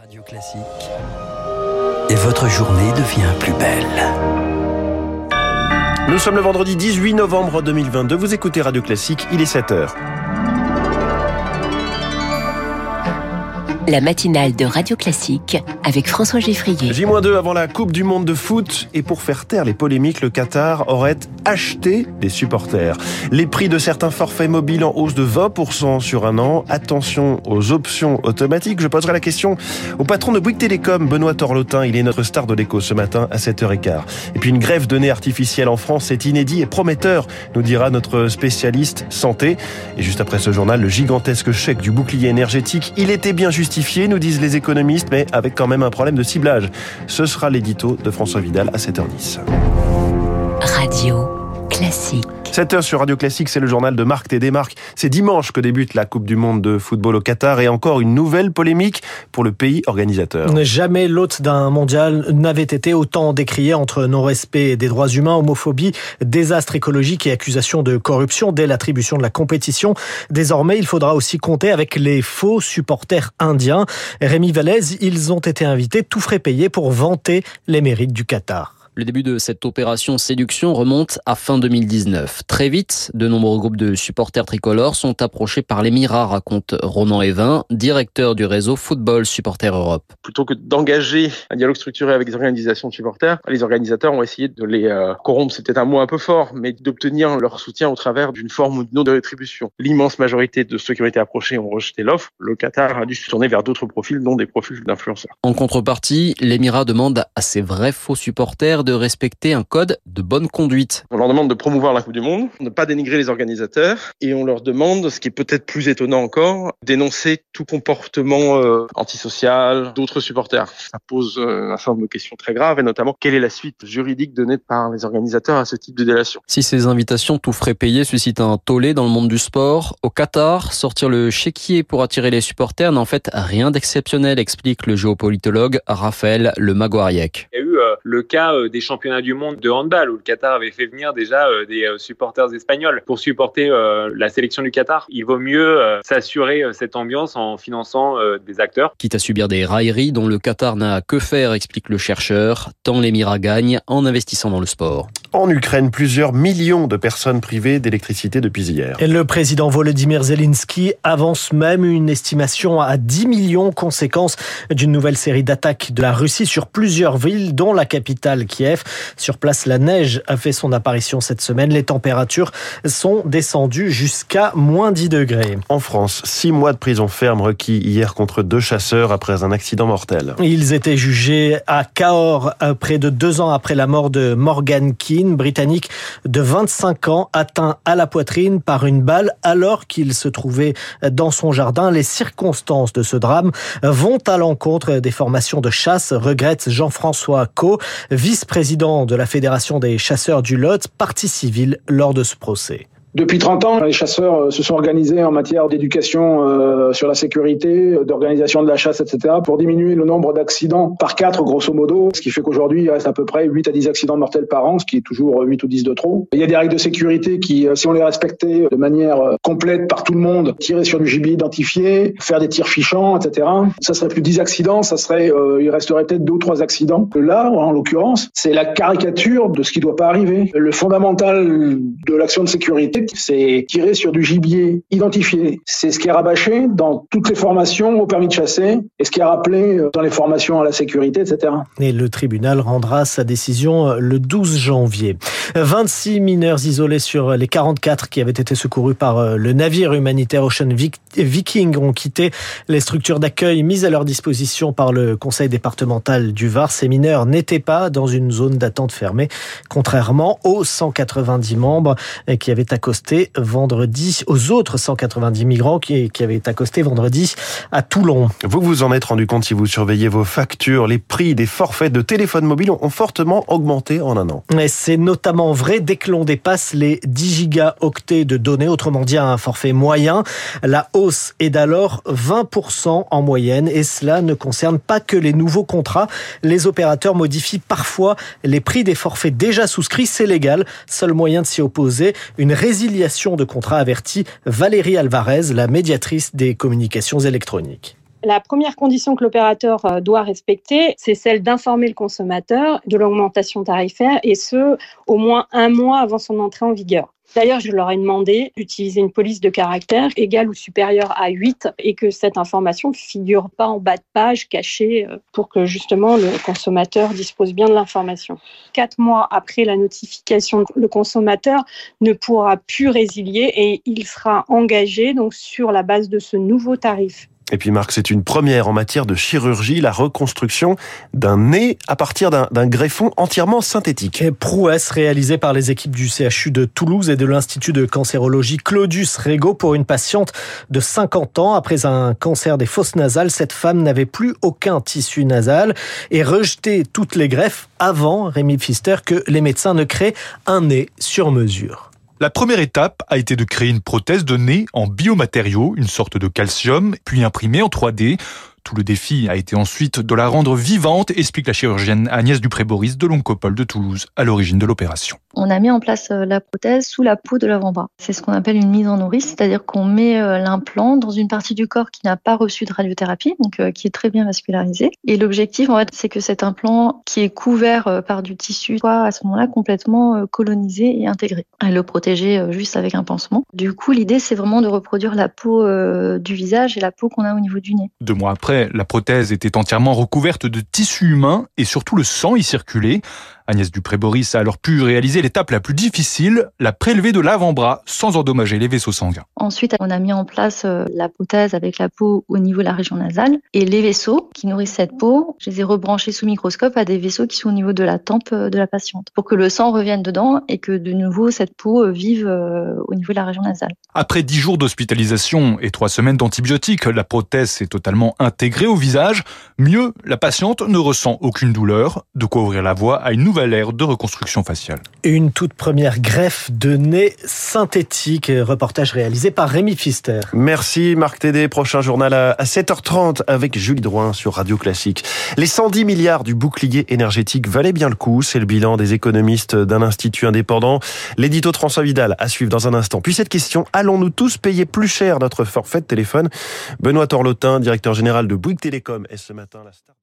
Radio Classique. Et votre journée devient plus belle. Nous sommes le vendredi 18 novembre 2022. Vous écoutez Radio Classique, il est 7h. La matinale de Radio Classique avec François Geffrier. J-2 avant la Coupe du Monde de foot. Et pour faire taire les polémiques, le Qatar aurait acheté des supporters. Les prix de certains forfaits mobiles en hausse de 20% sur un an. Attention aux options automatiques. Je poserai la question au patron de Bouygues Télécom, Benoît Torlotin. Il est notre star de l'écho ce matin à 7h15. Et puis une grève de nez artificielle en France, c'est inédit et prometteur, nous dira notre spécialiste santé. Et juste après ce journal, le gigantesque chèque du bouclier énergétique, il était bien nous disent les économistes, mais avec quand même un problème de ciblage. Ce sera l'édito de François Vidal à 7h10. Radio classique. 7h sur Radio Classique, c'est le journal de Marc Tédé. Marc, c'est dimanche que débute la Coupe du Monde de football au Qatar et encore une nouvelle polémique pour le pays organisateur. Jamais l'hôte d'un mondial n'avait été autant décrié entre non-respect des droits humains, homophobie, désastre écologique et accusation de corruption dès l'attribution de la compétition. Désormais, il faudra aussi compter avec les faux supporters indiens. Rémi Vallès, ils ont été invités tout frais payés pour vanter les mérites du Qatar. Le début de cette opération séduction remonte à fin 2019. Très vite, de nombreux groupes de supporters tricolores sont approchés par l'Émirat, raconte Ronan Evin, directeur du réseau Football Supporters Europe. Plutôt que d'engager un dialogue structuré avec les organisations de supporters, les organisateurs ont essayé de les euh, corrompre, c'est peut-être un mot un peu fort, mais d'obtenir leur soutien au travers d'une forme ou d'une autre de rétribution. L'immense majorité de ceux qui ont été approchés ont rejeté l'offre. Le Qatar a dû se tourner vers d'autres profils, dont des profils d'influenceurs. En contrepartie, l'Émirat demande à ses vrais faux supporters de respecter un code de bonne conduite. On leur demande de promouvoir la Coupe du Monde, de ne pas dénigrer les organisateurs, et on leur demande, ce qui est peut-être plus étonnant encore, d'énoncer tout comportement euh, antisocial d'autres supporters. Ça pose euh, un certain nombre de questions très graves, et notamment quelle est la suite juridique donnée par les organisateurs à ce type de délation? Si ces invitations tout frais payées suscitent un tollé dans le monde du sport, au Qatar, sortir le chéquier pour attirer les supporters n'a en fait rien d'exceptionnel, explique le géopolitologue Raphaël Le Maguariec. Euh, le cas euh, des championnats du monde de handball où le Qatar avait fait venir déjà euh, des supporters espagnols pour supporter la sélection du Qatar. Il vaut mieux s'assurer cette ambiance en finançant des acteurs. Quitte à subir des railleries dont le Qatar n'a que faire, explique le chercheur, tant l'Émirat gagne en investissant dans le sport. En Ukraine, plusieurs millions de personnes privées d'électricité depuis hier. Et le président Volodymyr Zelensky avance même une estimation à 10 millions conséquence d'une nouvelle série d'attaques de la Russie sur plusieurs villes, dont la capitale Kiev. Sur place, la neige a fait son apparition cette semaine. Les températures sont descendues jusqu'à moins 10 degrés. En France, six mois de prison ferme requis hier contre deux chasseurs après un accident mortel. Ils étaient jugés à Cahors près de deux ans après la mort de Morgan Britannique de 25 ans, atteint à la poitrine par une balle alors qu'il se trouvait dans son jardin. Les circonstances de ce drame vont à l'encontre des formations de chasse, regrette Jean-François Co, vice-président de la Fédération des chasseurs du Lot, partie civile lors de ce procès. Depuis 30 ans, les chasseurs euh, se sont organisés en matière d'éducation euh, sur la sécurité, d'organisation de la chasse, etc., pour diminuer le nombre d'accidents par 4, grosso modo, ce qui fait qu'aujourd'hui, il reste à peu près 8 à 10 accidents mortels par an, ce qui est toujours 8 ou 10 de trop. Il y a des règles de sécurité qui, euh, si on les respectait de manière complète par tout le monde, tirer sur du gibier identifié, faire des tirs fichants, etc., ça serait plus 10 accidents, ça serait, il resterait peut-être 2 ou 3 accidents. Là, en l'occurrence, c'est la caricature de ce qui ne doit pas arriver. Le fondamental de l'action de sécurité, c'est tirer sur du gibier identifié. C'est ce qui est rabâché dans toutes les formations au permis de chasser et ce qui est rappelé euh, dans les formations à la sécurité, etc. Et le tribunal rendra sa décision euh, le 12 janvier. 26 mineurs isolés sur les 44 qui avaient été secourus par euh, le navire humanitaire Ocean Viking ont quitté les structures d'accueil mises à leur disposition par le conseil départemental du Var. Ces mineurs n'étaient pas dans une zone d'attente fermée, contrairement aux 190 membres qui avaient accosté accosté vendredi, aux autres 190 migrants qui, qui avaient accosté vendredi à Toulon. Vous vous en êtes rendu compte si vous surveillez vos factures. Les prix des forfaits de téléphone mobile ont fortement augmenté en un an. C'est notamment vrai dès que l'on dépasse les 10 gigaoctets de données, autrement dit un forfait moyen. La hausse est d'alors 20% en moyenne et cela ne concerne pas que les nouveaux contrats. Les opérateurs modifient parfois les prix des forfaits déjà souscrits. C'est légal. Seul moyen de s'y opposer, une résilience de contrat avertit Valérie Alvarez, la médiatrice des communications électroniques. La première condition que l'opérateur euh, doit respecter, c'est celle d'informer le consommateur de l'augmentation tarifaire et ce, au moins un mois avant son entrée en vigueur. D'ailleurs, je leur ai demandé d'utiliser une police de caractère égale ou supérieure à 8 et que cette information ne figure pas en bas de page cachée euh, pour que justement le consommateur dispose bien de l'information. Quatre mois après la notification, le consommateur ne pourra plus résilier et il sera engagé donc sur la base de ce nouveau tarif. Et puis Marc, c'est une première en matière de chirurgie, la reconstruction d'un nez à partir d'un greffon entièrement synthétique. Prouesse réalisée par les équipes du CHU de Toulouse et de l'Institut de cancérologie Claudius Rego pour une patiente de 50 ans. Après un cancer des fosses nasales, cette femme n'avait plus aucun tissu nasal et rejetait toutes les greffes avant, Rémi Pfister, que les médecins ne créent un nez sur mesure. La première étape a été de créer une prothèse de nez en biomatériaux, une sorte de calcium, puis imprimée en 3D. Tout le défi a été ensuite de la rendre vivante, explique la chirurgienne Agnès Dupré-Boris de l'Oncopole de Toulouse, à l'origine de l'opération. On a mis en place euh, la prothèse sous la peau de l'avant-bras. C'est ce qu'on appelle une mise en nourrice, c'est-à-dire qu'on met euh, l'implant dans une partie du corps qui n'a pas reçu de radiothérapie, donc euh, qui est très bien vascularisée. Et l'objectif, en fait, c'est que cet implant qui est couvert par du tissu soit à ce moment-là complètement colonisé et intégré. Et le protéger juste avec un pansement. Du coup, l'idée, c'est vraiment de reproduire la peau du visage et la peau qu'on a au niveau du nez. Deux mois après, la prothèse était entièrement recouverte de tissu humain et surtout le sang y circulait. Agnès Dupré-Boris a alors pu réaliser l'étape la plus difficile, la prélever de l'avant-bras sans endommager les vaisseaux sanguins. Ensuite, on a mis en place euh, la prothèse avec la peau au niveau de la région nasale et les vaisseaux qui nourrissent cette peau, je les ai rebranchés sous microscope à des vaisseaux qui sont au niveau de la tempe euh, de la patiente pour que le sang revienne dedans et que de nouveau cette peau euh, vive au niveau de la région nasale. Après dix jours d'hospitalisation et trois semaines d'antibiotiques, la prothèse s'est totalement intégrée au visage. Mieux, la patiente ne ressent aucune douleur, de quoi ouvrir la voie à une nouvelle ère de reconstruction faciale. Une toute première greffe de nez synthétique, reportage réalisé par Rémi Pfister. Merci Marc Tédé, prochain journal à 7h30 avec Julie Drouin sur Radio Classique. Les 110 milliards du bouclier énergétique valaient bien le coup, c'est le bilan des économistes d'un institut indépendant. L'édito de François Vidal à suivre dans un instant. Puis cette question, allons-nous tous payer plus cher notre forfait de téléphone? Benoît Torlotin, directeur général de Bouygues Télécom, est ce matin la star